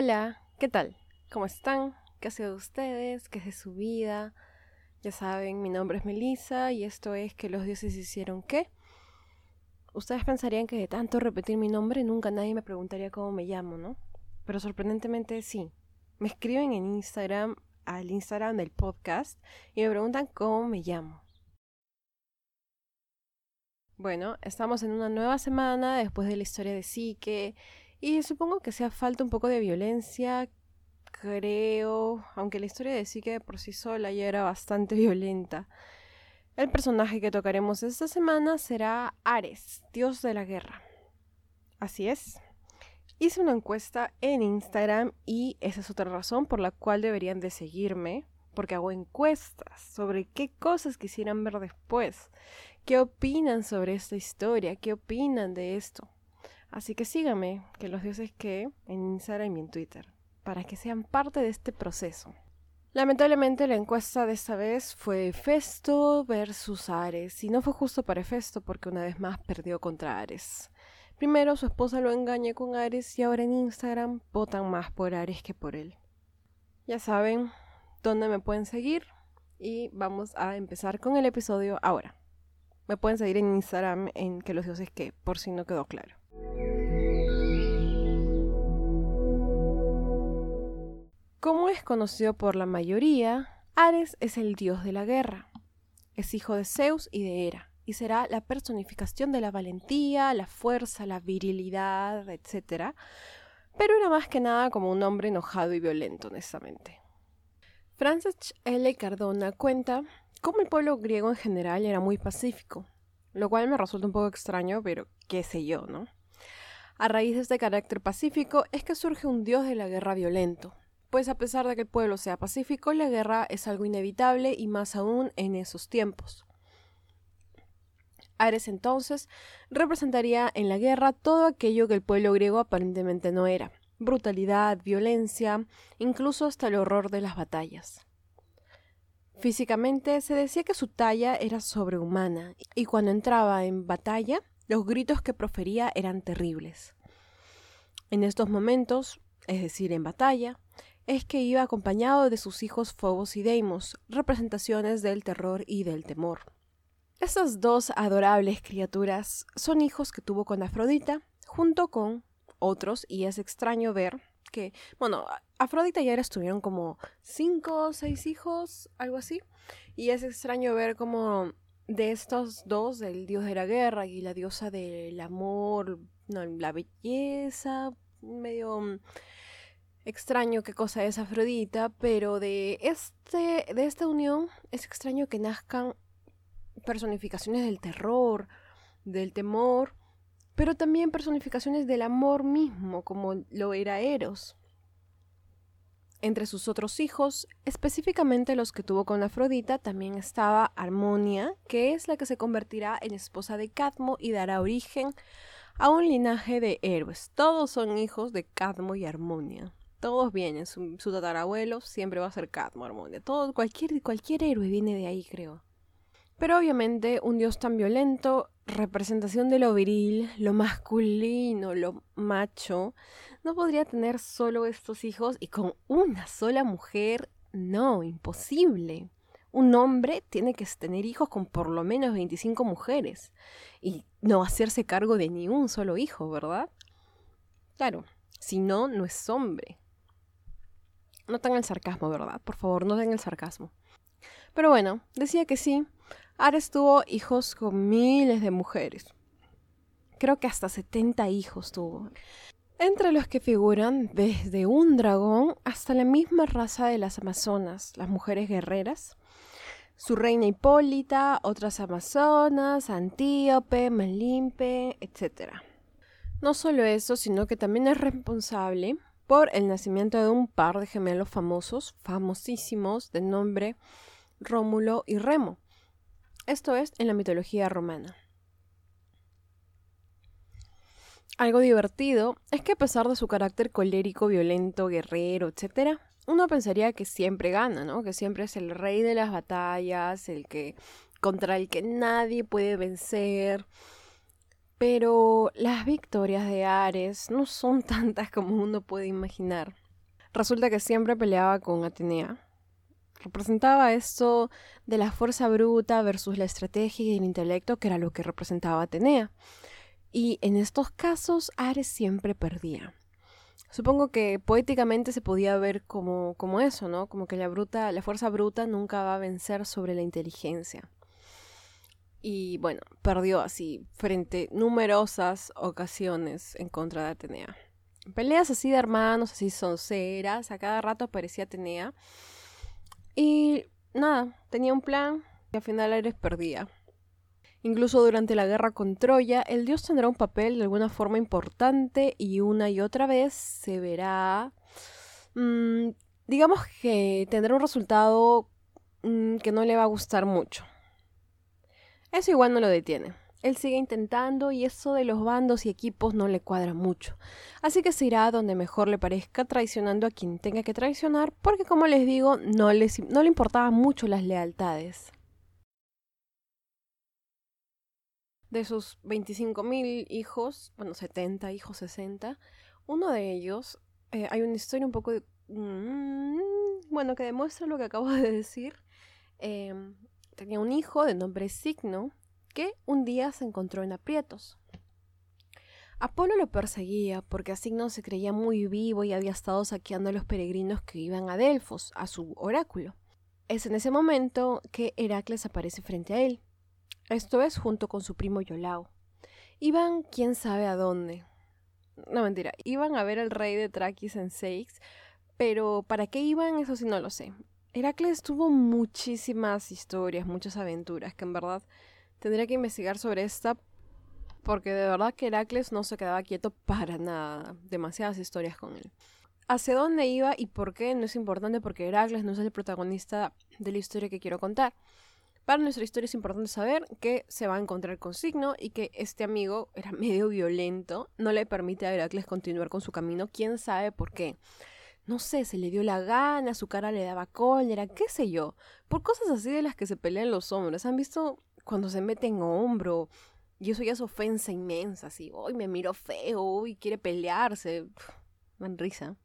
Hola, ¿qué tal? ¿Cómo están? ¿Qué ha sido de ustedes? ¿Qué es de su vida? Ya saben, mi nombre es Melissa y esto es que los dioses hicieron qué. Ustedes pensarían que de tanto repetir mi nombre nunca nadie me preguntaría cómo me llamo, ¿no? Pero sorprendentemente sí. Me escriben en Instagram, al Instagram del podcast, y me preguntan cómo me llamo. Bueno, estamos en una nueva semana después de la historia de Psique y supongo que sea falta un poco de violencia, creo, aunque la historia de Psique por sí sola ya era bastante violenta. El personaje que tocaremos esta semana será Ares, dios de la guerra. Así es. Hice una encuesta en Instagram y esa es otra razón por la cual deberían de seguirme, porque hago encuestas sobre qué cosas quisieran ver después, qué opinan sobre esta historia, qué opinan de esto. Así que síganme, que los dioses que, en Instagram y en Twitter, para que sean parte de este proceso. Lamentablemente la encuesta de esta vez fue Festo versus Ares, y no fue justo para Festo porque una vez más perdió contra Ares. Primero su esposa lo engaña con Ares y ahora en Instagram votan más por Ares que por él. Ya saben dónde me pueden seguir y vamos a empezar con el episodio ahora. Me pueden seguir en Instagram en que los dioses que, por si no quedó claro. Como es conocido por la mayoría, Ares es el dios de la guerra. Es hijo de Zeus y de Hera, y será la personificación de la valentía, la fuerza, la virilidad, etc. Pero era más que nada como un hombre enojado y violento, honestamente. Francis L. Cardona cuenta cómo el pueblo griego en general era muy pacífico, lo cual me resulta un poco extraño, pero qué sé yo, ¿no? A raíz de este carácter pacífico es que surge un dios de la guerra violento, pues a pesar de que el pueblo sea pacífico, la guerra es algo inevitable y más aún en esos tiempos. Ares entonces representaría en la guerra todo aquello que el pueblo griego aparentemente no era, brutalidad, violencia, incluso hasta el horror de las batallas. Físicamente se decía que su talla era sobrehumana y cuando entraba en batalla los gritos que profería eran terribles. En estos momentos, es decir, en batalla, es que iba acompañado de sus hijos Phobos y Deimos, representaciones del terror y del temor. Estas dos adorables criaturas son hijos que tuvo con Afrodita, junto con otros, y es extraño ver que, bueno, Afrodita y Ares tuvieron como cinco o seis hijos, algo así, y es extraño ver como de estos dos, el dios de la guerra y la diosa del amor, no, la belleza, medio extraño qué cosa es Afrodita, pero de, este, de esta unión es extraño que nazcan personificaciones del terror, del temor, pero también personificaciones del amor mismo, como lo era Eros. Entre sus otros hijos, específicamente los que tuvo con Afrodita, también estaba Armonia, que es la que se convertirá en esposa de Cadmo y dará origen a un linaje de héroes. Todos son hijos de Cadmo y Armonia todos vienen. Su, tatarabuelo siempre va a ser Cadmo. Todo, cualquier, cualquier héroe viene de ahí, creo. Pero obviamente un dios tan violento, representación de lo viril, lo masculino, lo macho, no podría tener solo estos hijos y con una sola mujer, no, imposible. Un hombre tiene que tener hijos con por lo menos 25 mujeres y no hacerse cargo de ni un solo hijo, ¿verdad? Claro, si no, no es hombre. No tengan el sarcasmo, ¿verdad? Por favor, no den el sarcasmo. Pero bueno, decía que sí. Ares tuvo hijos con miles de mujeres. Creo que hasta 70 hijos tuvo. Entre los que figuran desde un dragón hasta la misma raza de las amazonas, las mujeres guerreras, su reina Hipólita, otras amazonas, Antíope, Melimpe, etc. No solo eso, sino que también es responsable por el nacimiento de un par de gemelos famosos, famosísimos, de nombre Rómulo y Remo. Esto es en la mitología romana. Algo divertido es que a pesar de su carácter colérico, violento, guerrero, etc., uno pensaría que siempre gana, ¿no? Que siempre es el rey de las batallas, el que contra el que nadie puede vencer. Pero las victorias de Ares no son tantas como uno puede imaginar. Resulta que siempre peleaba con Atenea. Representaba esto de la fuerza bruta versus la estrategia y el intelecto, que era lo que representaba Atenea. Y en estos casos, Ares siempre perdía. Supongo que poéticamente se podía ver como, como eso, ¿no? Como que la bruta, la fuerza bruta nunca va a vencer sobre la inteligencia. Y bueno, perdió así frente numerosas ocasiones en contra de Atenea. Peleas así de hermanos, así sonceras, a cada rato aparecía Atenea. Y nada, tenía un plan y al final Ares perdía. Incluso durante la guerra con Troya, el dios tendrá un papel de alguna forma importante y una y otra vez se verá... Mm, digamos que tendrá un resultado mm, que no le va a gustar mucho. Eso igual no lo detiene. Él sigue intentando y eso de los bandos y equipos no le cuadra mucho. Así que se irá donde mejor le parezca traicionando a quien tenga que traicionar porque como les digo no, les, no le importaban mucho las lealtades. De sus 25.000 hijos, bueno, 70 hijos, 60, uno de ellos, eh, hay una historia un poco, mm, bueno, que demuestra lo que acabo de decir. Em, tenía un hijo de nombre Signo que un día se encontró en aprietos. Apolo lo perseguía porque Signo se creía muy vivo y había estado saqueando a los peregrinos que iban a Delfos, a su oráculo. Es en ese momento que Heracles aparece frente a él. Esto es junto con su primo Yolao. Iban quién sabe a dónde. No mentira, iban a ver al rey de Traquis en Seix, pero ¿para qué iban? Eso sí no lo sé. Heracles tuvo muchísimas historias, muchas aventuras, que en verdad tendría que investigar sobre esta, porque de verdad que Heracles no se quedaba quieto para nada. Demasiadas historias con él. Hacia dónde iba y por qué no es importante porque Heracles no es el protagonista de la historia que quiero contar. Para nuestra historia es importante saber que se va a encontrar con Signo y que este amigo era medio violento, no le permite a Heracles continuar con su camino, quién sabe por qué. No sé, se le dio la gana, su cara le daba cólera, qué sé yo. Por cosas así de las que se pelean los hombres. ¿Han visto cuando se meten hombro? Y eso ya es ofensa inmensa, así, hoy me miro feo, y quiere pelearse. dan risa.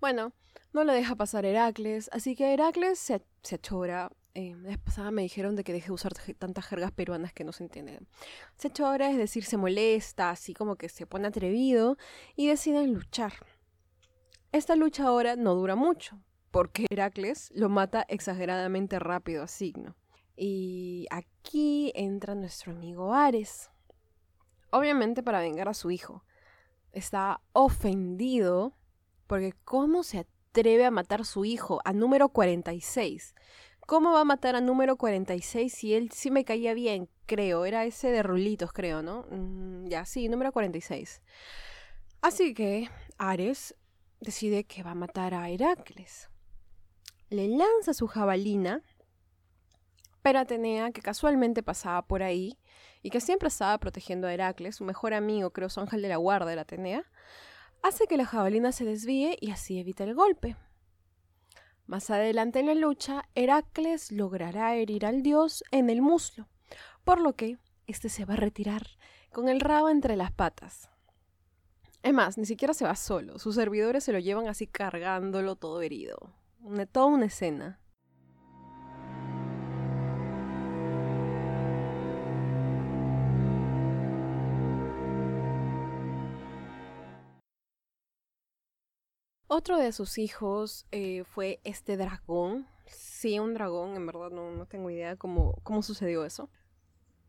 Bueno, no le deja pasar Heracles, así que Heracles se, se achora, eh, la vez pasada me dijeron de que deje de usar tantas jergas peruanas que no se entienden. Se hecho ahora es decir, se molesta, así como que se pone atrevido y deciden luchar. Esta lucha ahora no dura mucho, porque Heracles lo mata exageradamente rápido a Signo. Y aquí entra nuestro amigo Ares. Obviamente para vengar a su hijo. Está ofendido porque ¿cómo se atreve a matar a su hijo a número 46? ¿Cómo va a matar a número 46 si él sí me caía bien? Creo, era ese de rulitos, creo, ¿no? Mm, ya, sí, número 46. Así que Ares decide que va a matar a Heracles. Le lanza su jabalina, pero Atenea, que casualmente pasaba por ahí y que siempre estaba protegiendo a Heracles, su mejor amigo, creo, su ángel de la guarda era Atenea, hace que la jabalina se desvíe y así evita el golpe. Más adelante en la lucha, Heracles logrará herir al dios en el muslo, por lo que éste se va a retirar con el rabo entre las patas. Es más, ni siquiera se va solo, sus servidores se lo llevan así cargándolo todo herido. Una, toda una escena. Otro de sus hijos eh, fue este dragón. Sí, un dragón, en verdad no, tengo idea cómo, cómo sucedió eso.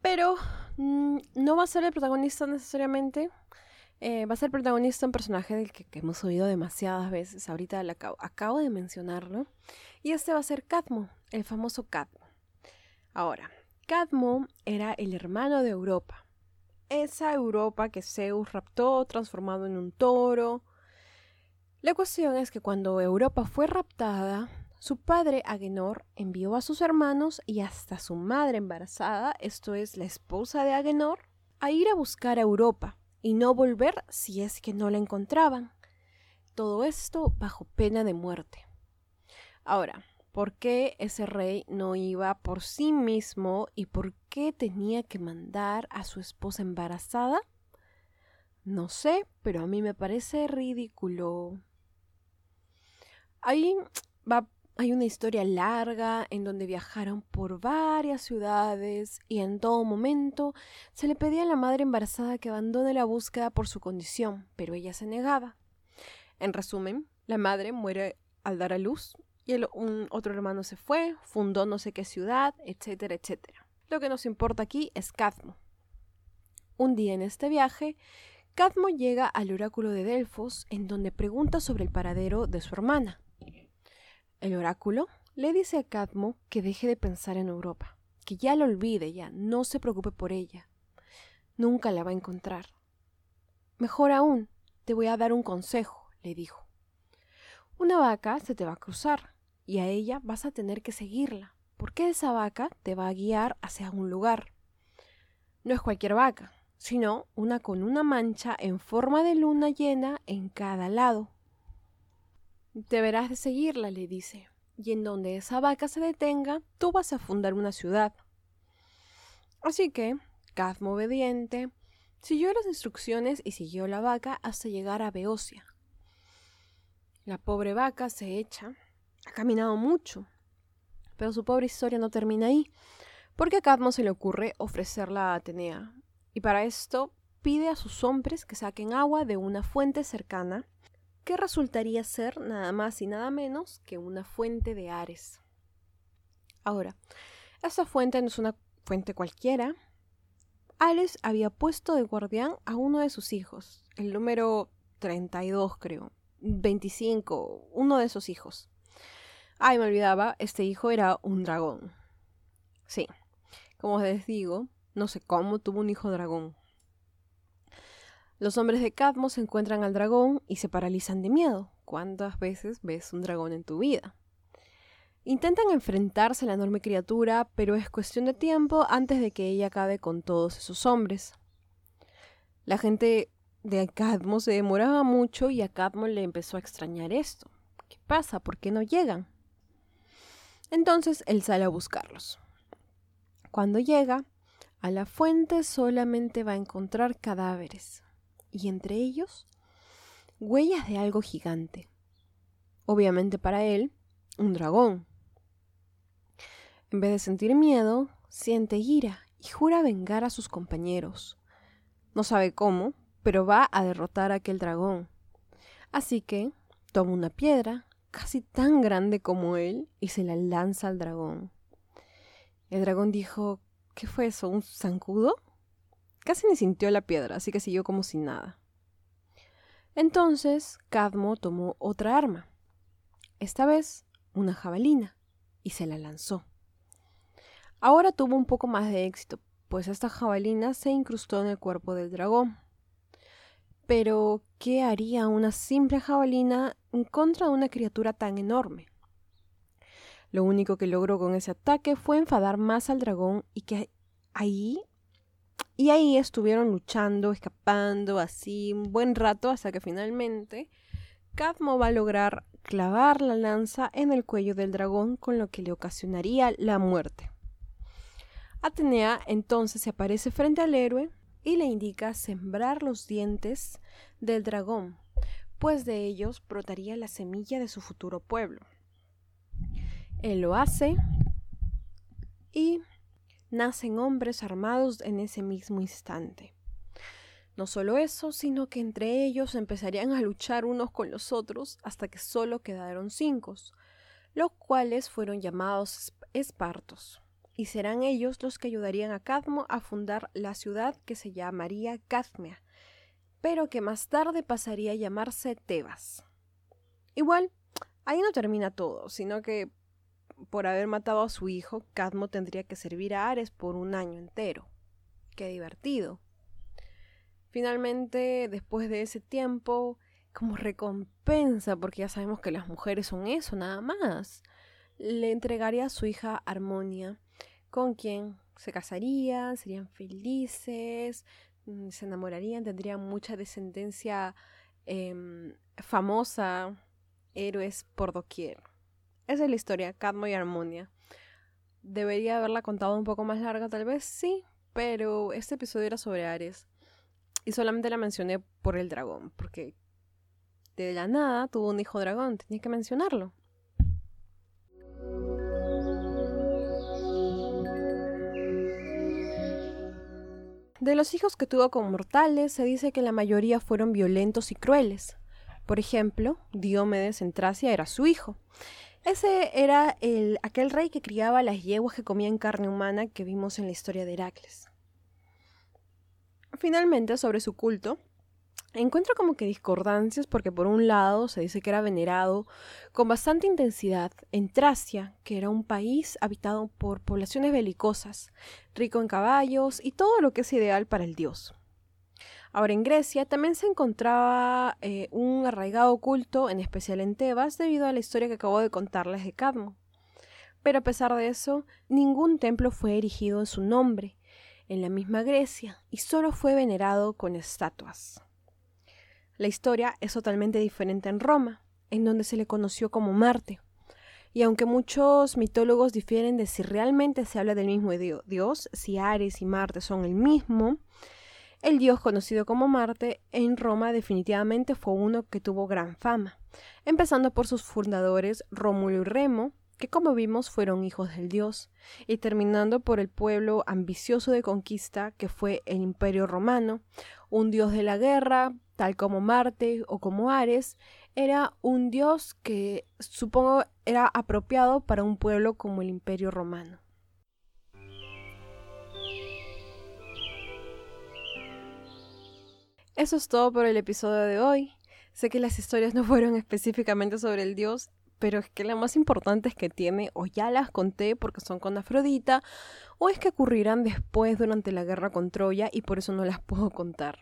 Pero mm, no va a ser el protagonista necesariamente. Eh, va a ser protagonista un personaje del que, hemos oído demasiadas veces. Ahorita acabo, acabo, de mencionarlo. Y este va a ser Cadmo, el famoso Cadmo. Ahora, Cadmo era el hermano de Europa. Esa Europa que Zeus raptó, transformado en un toro, la cuestión es que cuando Europa fue raptada, su padre Agenor envió a sus hermanos y hasta su madre embarazada, esto es la esposa de Agenor, a ir a buscar a Europa y no volver si es que no la encontraban. Todo esto bajo pena de muerte. Ahora, ¿por qué ese rey no iba por sí mismo y por qué tenía que mandar a su esposa embarazada? No sé, pero a mí me parece ridículo. Ahí va, hay una historia larga en donde viajaron por varias ciudades y en todo momento se le pedía a la madre embarazada que abandone la búsqueda por su condición, pero ella se negaba. En resumen, la madre muere al dar a luz y el, un otro hermano se fue, fundó no sé qué ciudad, etcétera, etcétera. Lo que nos importa aquí es Cadmo. Un día en este viaje, Cadmo llega al oráculo de Delfos, en donde pregunta sobre el paradero de su hermana. El oráculo le dice a Cadmo que deje de pensar en Europa, que ya la olvide ya, no se preocupe por ella. Nunca la va a encontrar. Mejor aún, te voy a dar un consejo, le dijo. Una vaca se te va a cruzar y a ella vas a tener que seguirla, porque esa vaca te va a guiar hacia un lugar. No es cualquier vaca, sino una con una mancha en forma de luna llena en cada lado. Deberás de seguirla, le dice, y en donde esa vaca se detenga, tú vas a fundar una ciudad. Así que, Cadmo obediente, siguió las instrucciones y siguió la vaca hasta llegar a Beocia. La pobre vaca se echa ha caminado mucho. Pero su pobre historia no termina ahí, porque a Cadmo se le ocurre ofrecerla a Atenea, y para esto pide a sus hombres que saquen agua de una fuente cercana, que resultaría ser nada más y nada menos que una fuente de Ares. Ahora, esta fuente no es una fuente cualquiera. Ares había puesto de guardián a uno de sus hijos, el número 32 creo, 25, uno de esos hijos. Ay, me olvidaba, este hijo era un dragón. Sí, como les digo, no sé cómo tuvo un hijo dragón. Los hombres de Cadmo se encuentran al dragón y se paralizan de miedo. ¿Cuántas veces ves un dragón en tu vida? Intentan enfrentarse a la enorme criatura, pero es cuestión de tiempo antes de que ella acabe con todos esos hombres. La gente de Cadmo se demoraba mucho y a Cadmo le empezó a extrañar esto. ¿Qué pasa? ¿Por qué no llegan? Entonces él sale a buscarlos. Cuando llega a la fuente solamente va a encontrar cadáveres y entre ellos huellas de algo gigante. Obviamente para él, un dragón. En vez de sentir miedo, siente ira y jura vengar a sus compañeros. No sabe cómo, pero va a derrotar a aquel dragón. Así que toma una piedra, casi tan grande como él y se la lanza al dragón. El dragón dijo, ¿qué fue eso? ¿Un zancudo? Casi ni sintió la piedra, así que siguió como sin nada. Entonces Cadmo tomó otra arma, esta vez una jabalina, y se la lanzó. Ahora tuvo un poco más de éxito, pues esta jabalina se incrustó en el cuerpo del dragón. Pero, ¿qué haría una simple jabalina en contra de una criatura tan enorme? Lo único que logró con ese ataque fue enfadar más al dragón y que ahí y ahí estuvieron luchando, escapando así un buen rato hasta que finalmente Cadmo va a lograr clavar la lanza en el cuello del dragón con lo que le ocasionaría la muerte. Atenea entonces se aparece frente al héroe y le indica sembrar los dientes del dragón, pues de ellos brotaría la semilla de su futuro pueblo. Él lo hace y nacen hombres armados en ese mismo instante. No solo eso, sino que entre ellos empezarían a luchar unos con los otros hasta que solo quedaron cinco, los cuales fueron llamados espartos y serán ellos los que ayudarían a Cadmo a fundar la ciudad que se llamaría Cadmea, pero que más tarde pasaría a llamarse Tebas. Igual, ahí no termina todo, sino que por haber matado a su hijo, Cadmo tendría que servir a Ares por un año entero. Qué divertido. Finalmente, después de ese tiempo, como recompensa, porque ya sabemos que las mujeres son eso, nada más, le entregaría a su hija Armonia con quien se casarían, serían felices, mm, se enamorarían, tendrían mucha descendencia em, famosa, héroes por doquier. Esa es la historia, Cadmo y Armonia. Debería haberla contado un poco más larga, tal vez sí, pero este episodio era sobre Ares. Y solamente la mencioné por el dragón, porque de la nada tuvo un hijo dragón, tenía que mencionarlo. De los hijos que tuvo con mortales, se dice que la mayoría fueron violentos y crueles. Por ejemplo, Diomedes en Tracia era su hijo. Ese era el, aquel rey que criaba las yeguas que comían carne humana que vimos en la historia de Heracles. Finalmente, sobre su culto, encuentro como que discordancias porque por un lado se dice que era venerado con bastante intensidad en Tracia, que era un país habitado por poblaciones belicosas, rico en caballos y todo lo que es ideal para el dios. Ahora en Grecia también se encontraba eh, un arraigado culto, en especial en Tebas, debido a la historia que acabo de contarles de Cadmo. Pero a pesar de eso, ningún templo fue erigido en su nombre, en la misma Grecia, y solo fue venerado con estatuas. La historia es totalmente diferente en Roma, en donde se le conoció como Marte. Y aunque muchos mitólogos difieren de si realmente se habla del mismo dios, si Ares y Marte son el mismo, el dios conocido como Marte en Roma definitivamente fue uno que tuvo gran fama, empezando por sus fundadores Rómulo y Remo, que como vimos fueron hijos del dios, y terminando por el pueblo ambicioso de conquista que fue el Imperio Romano, un dios de la guerra, tal como Marte o como Ares, era un dios que supongo era apropiado para un pueblo como el Imperio Romano. Eso es todo por el episodio de hoy. Sé que las historias no fueron específicamente sobre el dios, pero es que las más importantes que tiene o ya las conté porque son con Afrodita, o es que ocurrirán después durante la guerra con Troya y por eso no las puedo contar.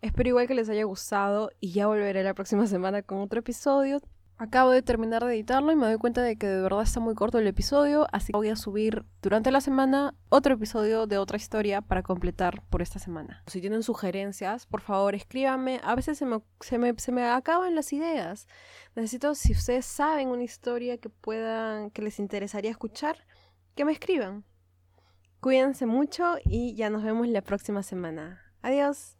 Espero igual que les haya gustado y ya volveré la próxima semana con otro episodio. Acabo de terminar de editarlo y me doy cuenta de que de verdad está muy corto el episodio, así que voy a subir durante la semana otro episodio de otra historia para completar por esta semana. Si tienen sugerencias, por favor escríbanme. A veces se me, se me, se me acaban las ideas. Necesito, si ustedes saben una historia que puedan, que les interesaría escuchar, que me escriban. Cuídense mucho y ya nos vemos la próxima semana. Adiós.